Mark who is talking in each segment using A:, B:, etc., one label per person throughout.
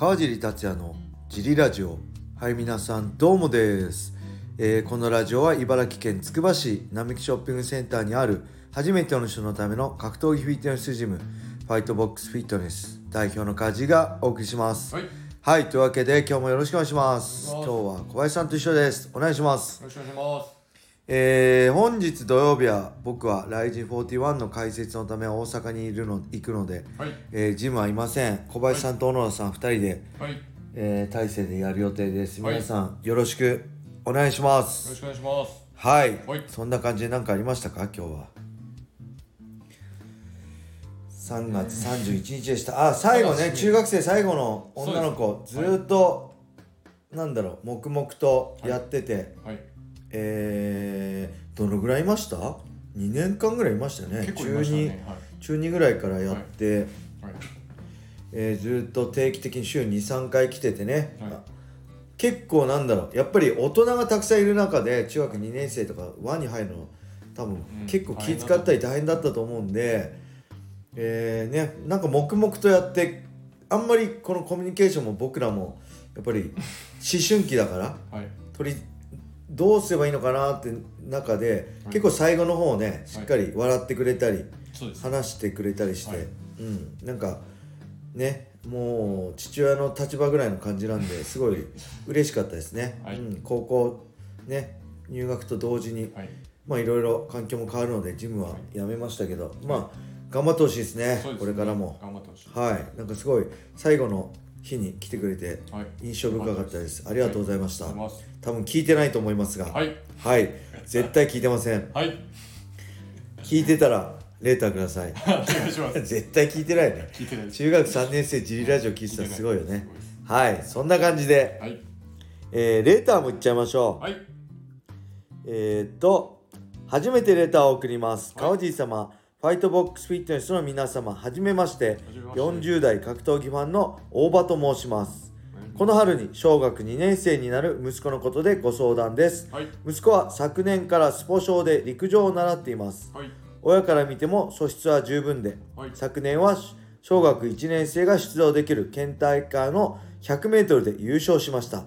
A: 川尻達也のジリラジオ。はい皆さんどうもです、えーこのラジオは茨城県つくば市並木ショッピングセンターにある初めての人のための格闘技フィットネスジムファイトボックスフィットネス代表の梶がお送りします。
B: はい、よ
A: はいというわけで今日もよろしくお願いします。今日は小林さんと一緒です。お願いします。
B: ろしくお願いします。
A: えー本日土曜日は僕は RIZIN41 の解説のため大阪にいるの行くので、
B: はい、
A: えージムはいません。小林さんと小野田さん2人で、
B: はい、よ
A: えー、体制でやる予定です。
B: はい。
A: 皆さん、よろしくお願いします。
B: ろしくお願いします。
A: はい、
B: はい。
A: そんな感じで何かありましたか？今日は。3月31日でした。あ最後ね中学生最後の女の子ずっと、なんだろう黙々とやってて、
B: はい、
A: えー、どのぐらいいました ?2 年間ぐらいいましたね。
B: 結構いましたね。
A: 中2ぐらいからやって、
B: はい、はい、
A: えーずーっと定期的に週23回来ててね、
B: はい。
A: 結構なんだろう。やっぱり大人がたくさんいる中で中学2年生とか輪に入るの多分
B: うん。
A: 結構気遣ったり大変だったと思うんで、えーねなんか黙々とやってあんまりこのコミュニケーションも僕らもやっぱり思春期だから
B: はい、
A: 取りどうすればいいのかなって中で、
B: はい。
A: 結構最後の方ねしっかり笑ってくれたり。話してくれたりして、
B: はい。
A: うん。なんかねもう父親の立場ぐらいの感じなんで すごい嬉しかったですね、
B: はい。
A: うん、高校ね入学と同時に
B: はい、
A: まあいろいろ環境も変わるのでジムはやめましたけど、まあ頑張ってほしいですね
B: ね。
A: これからも。
B: 頑張ってほしい。
A: はい。なんかすごい最後の日に来てくれて
B: はい、
A: 印象深かったです。ありがとうございました、多分聞いてないと思いますが。
B: はい、
A: はい。絶対聞いてません。
B: はい、
A: 聞いてたらレーターください。絶対聞いてないね。
B: 聞いてない。です。
A: 中学3年生ジリラジオ聞いてたらすごいよね。はい。そんな感じで、
B: はい、
A: えーレーターもいっちゃいましょう、
B: はい、
A: えーっと初めてレーターを送ります、
B: はい。
A: 川尻様ファイトボックスフィットネスの皆様はじめまして
B: はじめまして。
A: 40代格闘技ファンの大場と申します。この春に小学2年生になる息子のことでご相談です。
B: はい、
A: 息子は昨年からスポ少で陸上を習っています。
B: はい、
A: 親から見ても素質は十分で、
B: はい。
A: 昨年は小学1年生が出場できる県大会の 100m で優勝しました、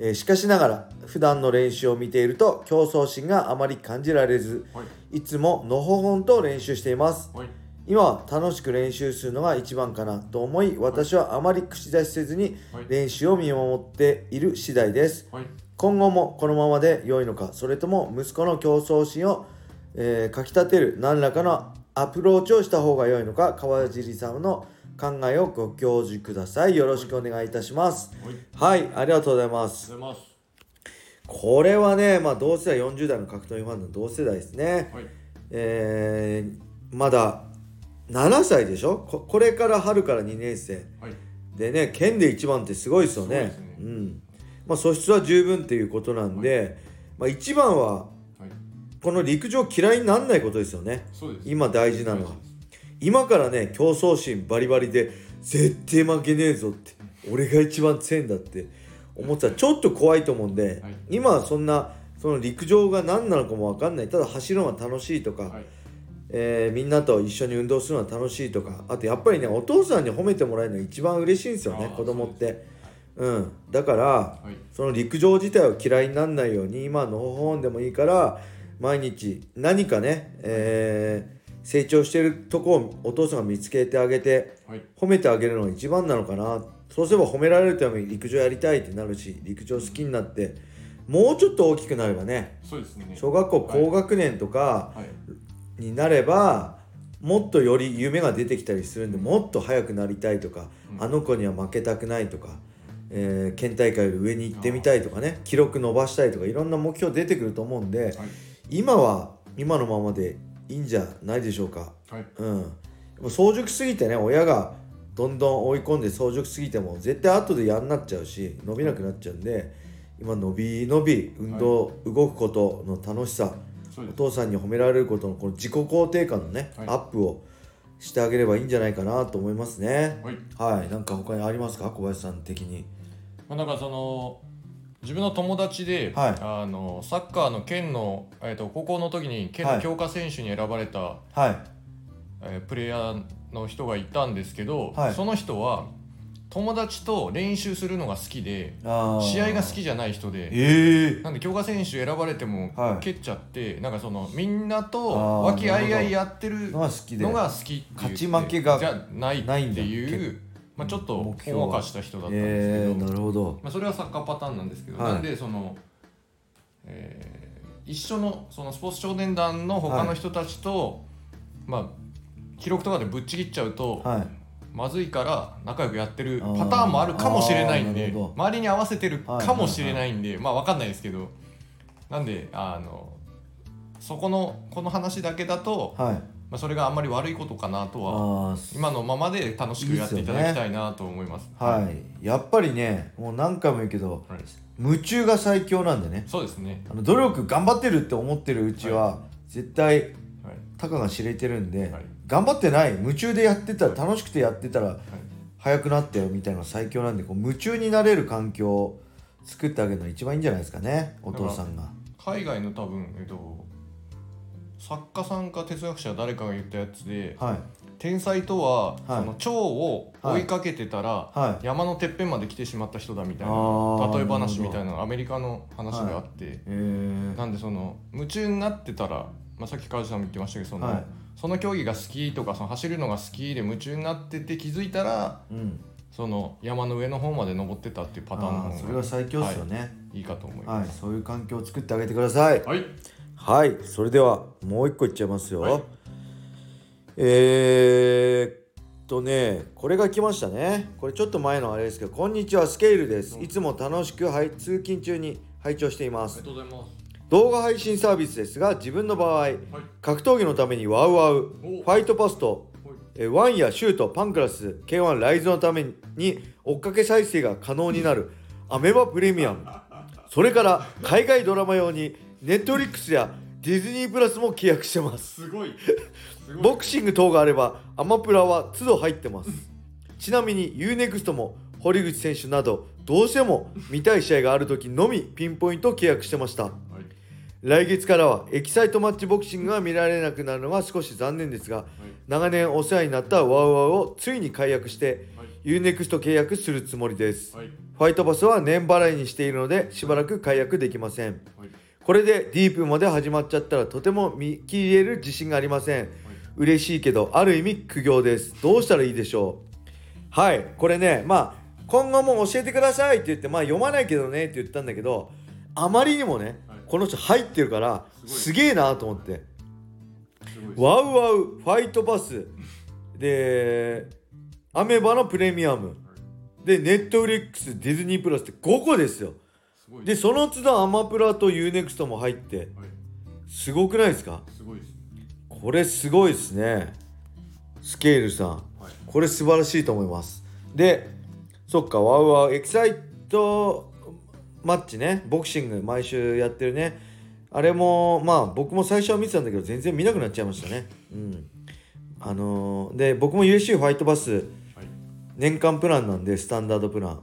A: えーしかしながら普段の練習を見ていると競争心があまり感じられず
B: はい、
A: いつものほほんと練習しています。
B: はい、
A: 今は楽しく練習するのが一番かなと思い。私はあまり口出しせずに
B: はい。
A: 練習を見守っている次第です。
B: はい、
A: 今後もこのままで良いのかそれとも息子の競争心を、えーかきたてる何らかのアプローチをした方が良いのか川尻さんの考えをご教授ください。よろしくお願いいたします。
B: はい、
A: はいありがとうございます。これはねまあ同世代40代の格闘技ファンの同世代ですね。
B: はい、
A: えーまだ7歳でしょ？ここれから春から2年生。
B: はい、
A: でね県で一番ってすごいですよね。
B: ね。
A: うん。まあ素質は十分っていうことなんで、まあ一番は
B: はい、
A: この陸上嫌いにならないことですよね。今大事なのは今からね競争心バリバリで絶対負けねえぞって俺が一番強いんだって思ってた。らちょっと怖いと思うんで、
B: はい。
A: 今はそんなその陸上が何なのかも分かんない。ただ走るのが楽しいとか、
B: はい、
A: えーみんなと一緒に運動するのが楽しいとかあとやっぱりねお父さんに褒めてもらえるのが一番嬉しいんですよね子供って。
B: そうで
A: うん。だから
B: はい、
A: その陸上自体を嫌いにならないように今のほほんでもいいから毎日何かね、えー成長してるとこをお父さんが見つけてあげて
B: はい、
A: 褒めてあげるのが一番なのかな。そうすれば褒められるために陸上やりたいってなるし陸上好きになってもうちょっと大きくなればね
B: そうですね。
A: 小学校高学年とか
B: はい、
A: になればもっとより夢が出てきたりするんでもっと速くなりたいとか、
B: うん。
A: あの子には負けたくないとか、えー県大会より上に行ってみたいとかね記録伸ばしたいとかいろんな目標出てくると思うんで
B: はい、
A: 今は今のままでいいんじゃないでしょうか。
B: はい、
A: うん、早熟すぎてね親がどんどん追い込んで早熟すぎても絶対後でやんなっちゃうし伸びなくなっちゃうんで今伸び伸び運動、動くことの楽しさ。お父さんに褒められることのこの自己肯定感のね、
B: はい。
A: アップをしてあげればいいんじゃないかなと思いますね。
B: はい。
A: はい。なんか他にありますか？小林さん的に。
B: まあ、なんかその自分の友達で、
A: はい。
B: あのサッカーの県の、えー、と高校の時に県の強化選手に選ばれた、
A: はい。
B: えープレイヤーの人がいたんですけど、
A: はい。
B: その人は友達と練習するのが好きで試合が好きじゃない人で
A: ええ
B: なんで強化選手選ばれても
A: はい。
B: 蹴っちゃって、なんかそのみんなと和気あいあいやってる
A: のが好き
B: っていう
A: 勝ち負けが
B: じゃないっていうまあ、ちょっとほんわかした人だったんですけど、
A: ええなるほど。
B: まあ、それはサッカーパターンなんですけど、
A: はい。
B: なんでその、えー一緒のそのスポーツ少年団の他の人たちと、まあ記録とかでぶっちぎっちゃうと、
A: はい。
B: まずいから仲良くやってるパターンもあるかもしれないんで
A: あーなるほど。
B: 周りに合わせてるかもしれないんで、まあ分かんないですけど。なんであのそこのこの話だけだと、
A: はい
B: まあ、それがあんまり悪いことかなとは今のままで楽しくやっていただきたいなと思います。
A: はい。やっぱりねもう何回も言うけど
B: はい。
A: 夢中が最強なんでね。
B: そうですね。
A: あの努力頑張ってるって思ってるうちは、絶対
B: はい。
A: たかが知れてるんで、
B: はい。
A: 頑張ってない。夢中でやってたら楽しくてやってたら
B: はい。
A: 速くなったよみたいな最強なんでこう夢中になれる環境を作ってあげるのが一番いいんじゃないですかね。お父さんが。
B: 海外の多分、えっと、作家さんか哲学者誰かが言ったやつで
A: はい。
B: 天才とは、
A: はい。
B: その蝶を追いかけてたら、
A: はい。
B: 山のてっぺんまで来てしまった人だみたい
A: あ
B: な
A: ー
B: 例え話みたいなアメリカの話があって、
A: えー、
B: なんでその夢中になってたら、まあ、さっき川地さんも言ってましたけどその,、
A: はい。
B: その競技が好きとかその走るのが好きで夢中になってて気づいたら
A: うん。
B: その山の上の方まで登ってたっていうパターンの
A: あーそれ
B: 方が
A: が最強っすよね。
B: い。いかと思い
A: はい、
B: ます。
A: そういう環境を作ってあげてください。
B: はい、
A: はいそれではもう一個いっちゃいますよ、
B: はい。
A: えー、っとねこれが来ましたね。これちょっと前のあれですけどこんにちはスケールです。いつも楽しく、はい、通勤中に拝聴しています。
B: ありがとうございます。
A: 動画配信サービスですが自分の場合格闘技のためにワウワウ
B: お。
A: ファイトパスと
B: はい。
A: えワンやシュートパンクラス K1 ライズのために追っかけ再生が可能になるアベマプレミアム。それから海外ドラマ用にネットフリックスやディズニープラスも契約してます。
B: すごい。
A: ボクシング等があればアマプラは都度入ってます。ちなみに U-NEXT も堀口選手などどうしても見たい試合がある時のみピンポイント契約してました。
B: はい。
A: 来月からはエキサイトマッチボクシングが見られなくなるのが少し残念ですが長年お世話になったワウワウをついに解約して
B: はい。
A: UNEXT 契約するつもりです。
B: はい。
A: ファイトパスは年払いにしているのでしばらく解約できません。
B: はい
A: これでディープまで始まっちゃったらとても見切れる自信がありません。嬉しいけどある意味苦行です。どうしたらいいでしょう？はいこれねまあ今後も教えてくださいって言ってまあ読まないけどねって言ったんだけどあまりにもね、
B: はい。
A: この人入ってるから
B: す
A: げえなと思って。ワウワウファイトパス。でアメバのプレミアム。でネットフリックスディズニープラスって5個ですよ
B: すごい
A: でその都度アマプラと UNEXT も入って
B: はい。
A: すごくないですか？
B: すごいです。
A: これすごいですね。スケールさん。
B: はい。
A: これ素晴らしいと思います。でそっかワウワウエキサイトマッチね。ボクシング毎週やってるね。あれもまあ僕も最初は見てたんだけど全然見なくなっちゃいましたね。うん。あのーで僕も USC ファイトパス
B: はい。
A: 年間プランなんでスタンダードプラン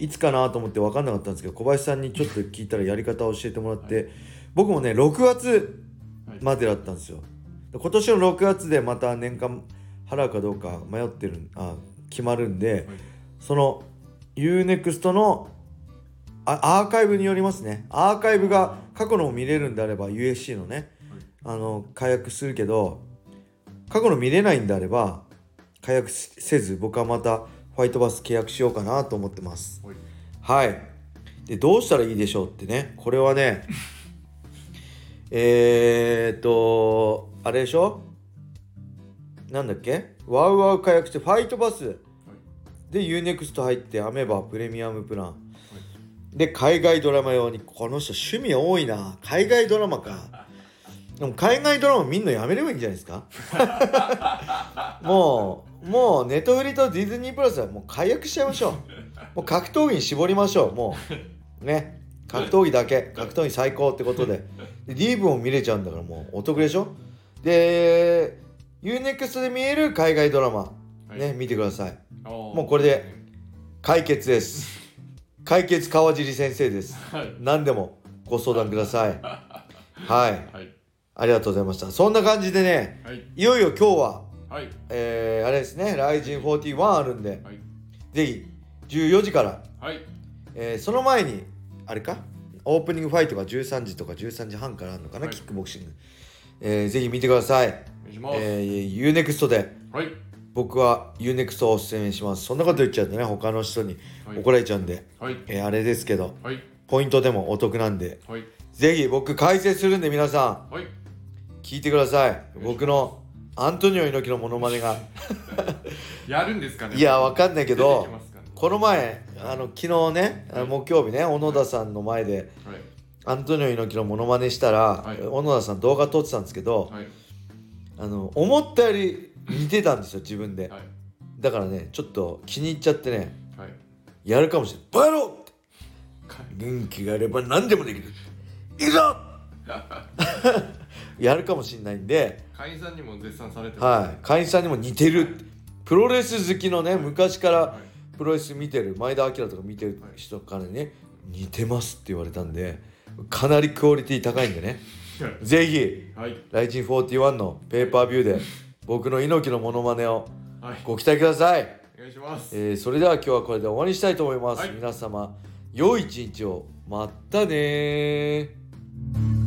A: いつかなと思って分かんなかったんですけど小林さんにちょっと聞いたらやり方を教えてもらって、
B: は
A: 僕もね6月
B: はい。
A: までだったんですよ。で今年の6月でまた年間払うかどうか迷ってるあ決まるんで、
B: はい。
A: その UNEXT のあアーカイブによりますね。アーカイブが過去のを見れるんであれば USC のねあの解約するけど過去の見れないんであれば解約せず僕はまたファイトバス契約しようかなと思ってます。
B: はい。
A: はい。でどうしたらいいでしょうってね。これはね えーっとあれでしょ？なんだっけ？ワウワウ解約してファイトバスで UNEXT 入ってアメバプレミアムプラン。で海外ドラマ用にこの人趣味多いな。海外ドラマか。でも海外ドラマ見んのやめればいいんじゃないですか？もうもうネトフリとディズニープラスはもう解約しちゃいましょう。もう格闘技に絞りましょう。もう。ね。格闘技だけ。格闘技最高ってことで。でディーブも見れちゃうんだからもうお得でしょ？で UNEXT で見える海外ドラマ。ね、見てください。
B: も
A: もうこれで。解決です。解決川尻先生です。
B: はい。
A: 何でも。ご相談ください。はい。
B: はい。
A: ありがとうございました。そんな感じでね。
B: はい。
A: いよいよ今日は
B: はい。
A: えー、あれですね。RIZIN41 あるんで。
B: はい。
A: ぜひ14時から、
B: はい。
A: えーその前にあれか？オープニングファイトが13時とか13時半からあるのかな、
B: はい。
A: キックボクシング、えーぜひ見てください、
B: お
A: えー、UNEXT で。
B: はい。
A: 僕は UNEXT をおすすめします。そんなこと言っちゃうとね。他の人に
B: はい。
A: 怒られちゃうんで、
B: はい。
A: えーあれですけど。
B: はい。
A: ポイントでもお得なんで。
B: はい。
A: ぜひ僕解説するんで皆さん。
B: はい。
A: 聞いてください。僕のアントニオ猪木のモノマネが。
B: やるんですかね。
A: いやわかんないけど
B: ね。
A: この前あの昨日ねあの木曜日ね小野田さんの前で
B: はい。
A: アントニオ猪木のモノマネしたら、
B: はい。
A: 小野田さん動画撮ってたんですけど、
B: はい。
A: あの思ったより似てたんですよ自分で、
B: はい。
A: だからねちょっと気に入っちゃってね
B: はい。
A: やるかもしれない「バカ野郎!」って。
B: か
A: 元気があれば何でもできる。いくぞ やるかもしれないんで、
B: 会員さんにも絶賛されてます
A: はい、会員さんにも似てる。プロレス好きのね昔から
B: はい。
A: プロレス見てる前田明とか見てる人からね似てますって言われたんでかなりクオリティ高いんでね。ぜひ
B: はい。
A: ライジン41のペーパービューで僕の猪木のモノマネを
B: はい。
A: ご期待ください、
B: お願いします。
A: えーそれでは今日はこれで終わりにしたいと思います、
B: はい。
A: 皆様良い一日を。まったねー